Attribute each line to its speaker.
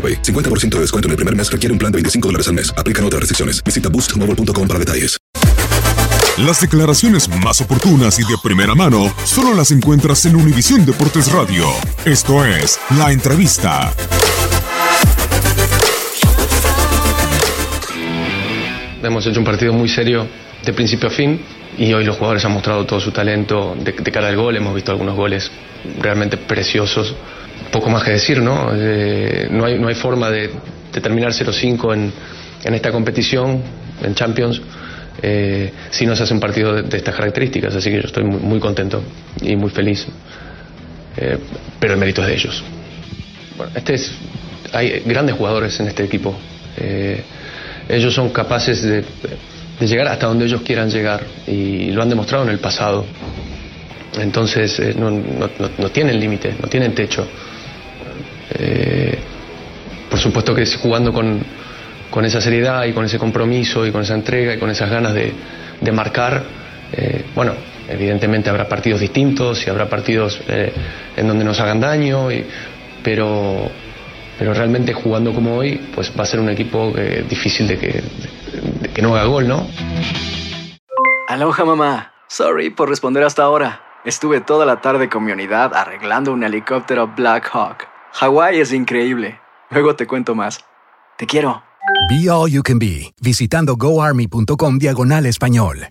Speaker 1: AroPay. 50% de descuento en el primer mes requiere un plan de 25 dólares al mes. Aplican otras restricciones. Visita boostmobile.com para detalles.
Speaker 2: Las declaraciones más oportunas y de primera mano solo las encuentras en Univisión Deportes Radio. Esto es La Entrevista.
Speaker 3: Hemos hecho un partido muy serio de principio a fin y hoy los jugadores han mostrado todo su talento de, cara al gol. Hemos visto algunos goles realmente preciosos. Poco más que decir, ¿no? Eh, no, hay, no hay forma de, terminar 0-5 en, en esta competición, en Champions, eh, si no se hace un partido de, estas características. Así que yo estoy muy, contento y muy feliz. Eh, pero el mérito es de ellos. Bueno, este es, hay grandes jugadores en este equipo. Ellos son capaces de, llegar hasta donde ellos quieran llegar y lo han demostrado en el pasado. Entonces eh, no, no, tienen límite, no tienen techo. Eh, por supuesto que jugando con, con, esa seriedad y con ese compromiso y con esa entrega y con esas ganas de, de marcar, eh, bueno, evidentemente habrá partidos distintos y habrá partidos en donde nos hagan daño, pero, pero realmente jugando como hoy, pues va a ser un equipo eh, difícil de que, de que no haga gol, ¿no?
Speaker 4: Aloha mamá, sorry por responder hasta ahora. Estuve toda la tarde con mi unidad arreglando un helicóptero Black Hawk. Hawái es increíble. Luego te cuento más. Te quiero.
Speaker 5: Be All You Can Be, visitando goarmy.com diagonal español.